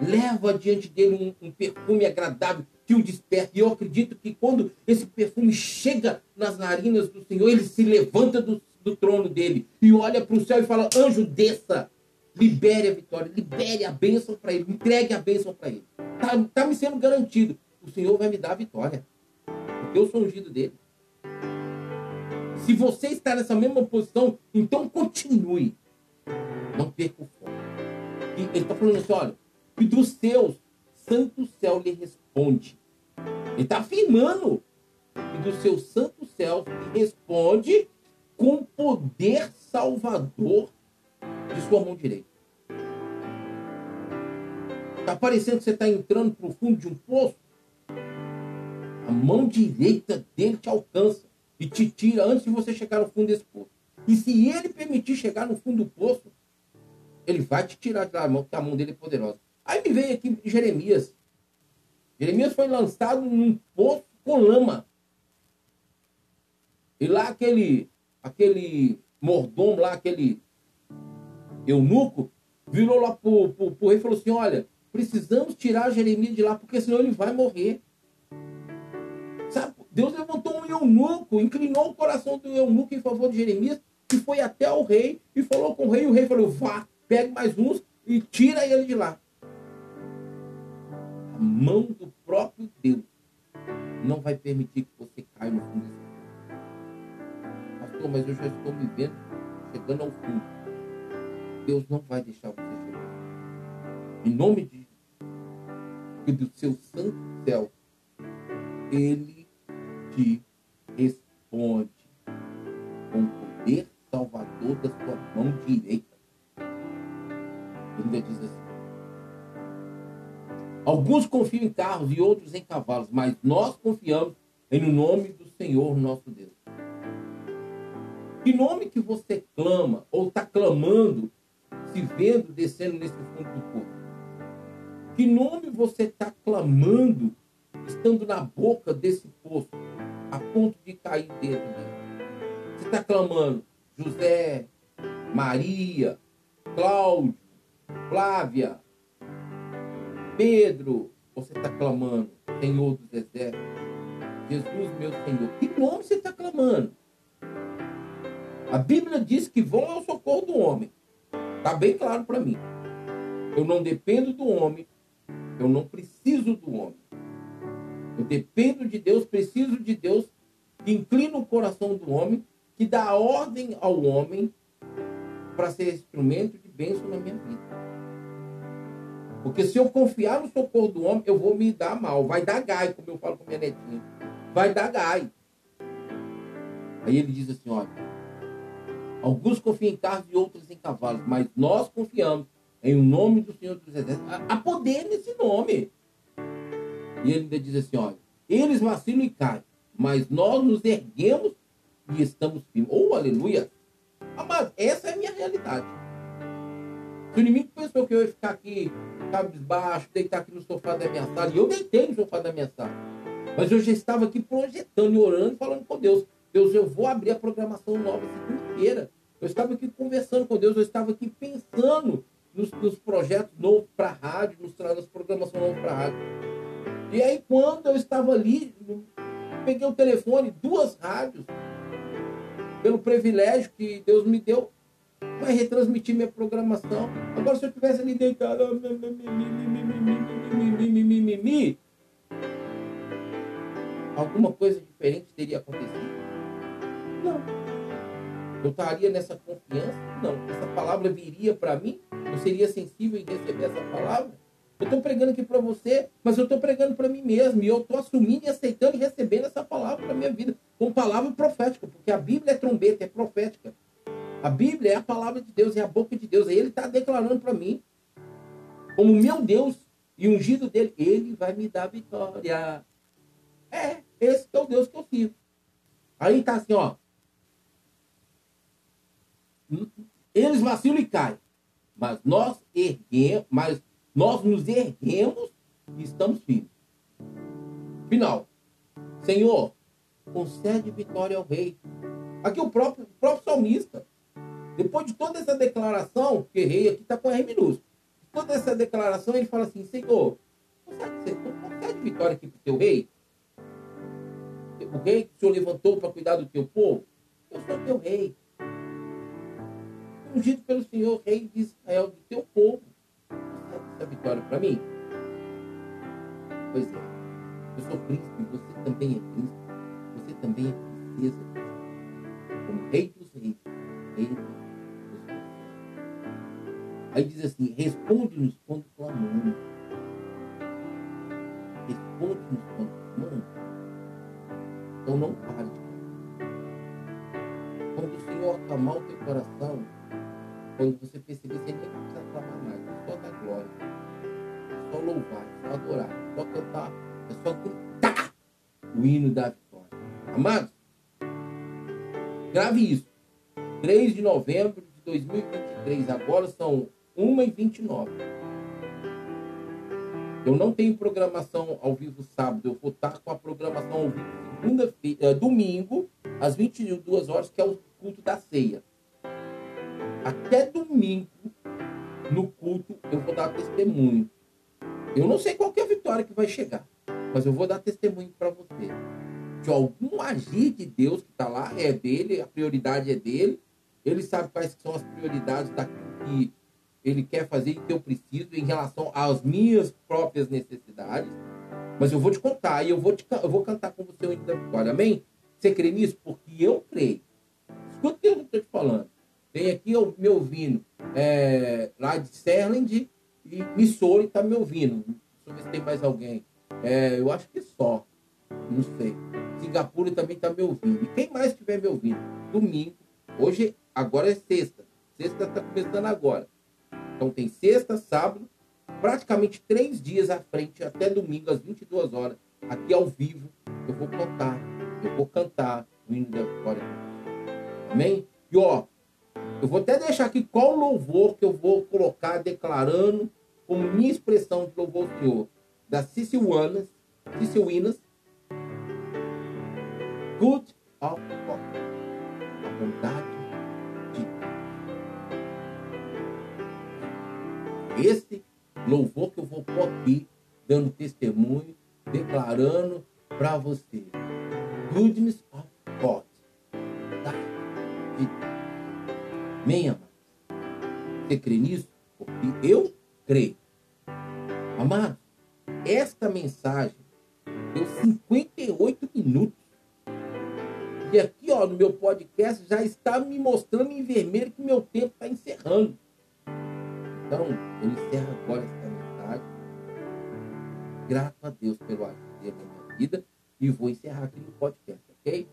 leva diante dele um, um, perfume agradável que o desperta. E eu acredito que quando esse perfume chega nas narinas do Senhor, ele se levanta do, do trono dele e olha para o céu e fala: Anjo, desça, libere a vitória, libere a bênção para ele, entregue a bênção para ele. Está tá me sendo garantido. O Senhor vai me dar a vitória. Porque eu sou ungido dele. Se você está nessa mesma posição, então continue. Não perca o foco. Ele está falando assim: olha, que dos seus, santo céu lhe responde. Ele está afirmando que do seu santo céu lhe responde com poder salvador de sua mão direita. Está parecendo que você está entrando para o fundo de um poço? A mão direita dele te alcança e te tira antes de você chegar no fundo desse poço. E se ele permitir chegar no fundo do poço, ele vai te tirar da mão, porque a mão dele é poderosa. Aí me veio aqui Jeremias. Jeremias foi lançado num poço com lama. E lá aquele, aquele mordomo lá, aquele eunuco, virou lá pro, pro, pro rei e falou assim, olha, precisamos tirar Jeremias de lá, porque senão ele vai morrer. Deus levantou um eunuco, inclinou o coração do eunuco em favor de Jeremias, que foi até o rei e falou com o rei, e o rei falou, vá, pegue mais uns e tira ele de lá a mão do próprio Deus não vai permitir que você caia no fundo desse Pastor, mas eu já estou me vendo chegando ao fundo. Deus não vai deixar você chegar. Em nome de Jesus, que do seu santo céu, Ele te responde com o poder salvador da sua mão direita. Ele ainda diz assim, Alguns confiam em carros e outros em cavalos, mas nós confiamos em o nome do Senhor nosso Deus. Que nome que você clama ou está clamando, se vendo descendo nesse fundo do poço? Que nome você está clamando, estando na boca desse poço, a ponto de cair dentro dele? Você está clamando José, Maria, Cláudio, Flávia, Pedro, você está clamando, Senhor dos exércitos. Jesus, meu Senhor. Que nome você está clamando? A Bíblia diz que vão ao socorro do homem. Está bem claro para mim. Eu não dependo do homem. Eu não preciso do homem. Eu dependo de Deus, preciso de Deus, que inclina o coração do homem, que dá ordem ao homem para ser instrumento de bênção na minha vida. Porque se eu confiar no socorro do homem, eu vou me dar mal. Vai dar gai, como eu falo com minha netinha. Vai dar gai. Aí ele diz assim, olha. Alguns confiam em carros e outros em cavalos, mas nós confiamos em o nome do Senhor dos Exércitos. Há poder nesse nome. E ele ainda diz assim, olha. Eles vacilam e caem, mas nós nos erguemos e estamos firmes. Oh, aleluia! Mas essa é a minha realidade. Se o inimigo pensou que eu ia ficar aqui cabisbaixo, deitar aqui no sofá da minha sala. E eu deitei no sofá da minha sala. Mas eu já estava aqui projetando e orando, falando com Deus. Deus, eu vou abrir a programação nova segunda-feira. Eu estava aqui conversando com Deus, eu estava aqui pensando nos, nos projetos novos para a rádio, nos, nas programações novas para a rádio. E aí, quando eu estava ali, peguei o telefone, duas rádios, pelo privilégio que Deus me deu, vai retransmitir minha programação. Agora, se eu tivesse ali deitado, alguma coisa diferente teria acontecido? Não. Eu estaria nessa confiança? Não. Essa palavra viria para mim? Eu seria sensível em receber essa palavra? Eu estou pregando aqui para você, mas eu estou pregando para mim mesmo. E eu estou assumindo e aceitando e recebendo essa palavra para minha vida. Com palavra profética, porque a Bíblia é trombeta, é profética. A Bíblia é a palavra de Deus, é a boca de Deus. Ele está declarando para mim, como meu Deus e ungido dele, ele vai me dar vitória. É, esse é o Deus que eu sirvo. Aí está assim, ó. Eles vacilam e caem. Mas nós erguemos, mas nós nos erguemos e estamos firmes. Final. Senhor, concede vitória ao rei. Aqui o próprio, o próprio salmista. Depois de toda essa declaração, que rei aqui está com R minúsculo. Toda essa declaração, ele fala assim, Senhor, concede, concede vitória aqui para o teu rei. O rei que o Senhor levantou para cuidar do teu povo. Eu sou teu rei. Ungido pelo Senhor, rei de Israel, do teu povo essa vitória para mim? Pois é. Eu sou príncipe, você também é príncipe. Você também é princesa. Como rei dos reis. Rei dos reis. Aí diz assim, responde-nos quando clamamos. Responde-nos quando clamamos. Então não pare Quando o Senhor acalmar o teu coração, quando você perceber, você nem precisa clamar mais, é só dar glória, é só louvar, é só adorar, é só cantar, é só gritar o hino da vitória. Amados, grave isso. 3 de novembro de 2023, agora são 1h29. Eu não tenho programação ao vivo sábado, eu vou estar com a programação ao vivo segunda-feira, domingo, às 22 horas, que é o culto da ceia até domingo, no culto, eu vou dar testemunho. Eu não sei qual é a vitória que vai chegar, mas eu vou dar testemunho para você. De algum agir de Deus que está lá, é dele, a prioridade é dele. Ele sabe quais são as prioridades daquilo que ele quer fazer e que eu preciso em relação às minhas próprias necessidades. Mas eu vou te contar e eu vou, te, eu vou cantar com você o hino da vitória. Amém? Você crê nisso? Porque eu creio. Escuta o que eu estou te falando. Tem aqui me ouvindo é, lá de Serland e Missouri está me ouvindo. Deixa eu ver se tem mais alguém. É, eu acho que só. Não sei. Singapura também está me ouvindo. E quem mais estiver me ouvindo? Domingo. Hoje, agora é sexta. Sexta está começando agora. Então tem sexta, sábado, praticamente três dias à frente, até domingo, às 22 horas, aqui ao vivo, eu vou cantar, eu vou cantar o hino da vitória. Amém? E ó, eu vou até deixar aqui qual louvor que eu vou colocar declarando como minha expressão de louvor ao Senhor. Da Cicilwanas, Cicilwinas, Good of God. A vontade de Deus. Esse louvor que eu vou pôr aqui, dando testemunho, declarando para você. Goodness of God. Amém, amados? Você crê nisso? Porque eu creio. Amado, esta mensagem deu 58 minutos. E aqui, ó, no meu podcast já está me mostrando em vermelho que meu tempo está encerrando. Então, eu encerro agora esta mensagem. Grato a Deus pelo agir na minha vida. E vou encerrar aqui no podcast, ok?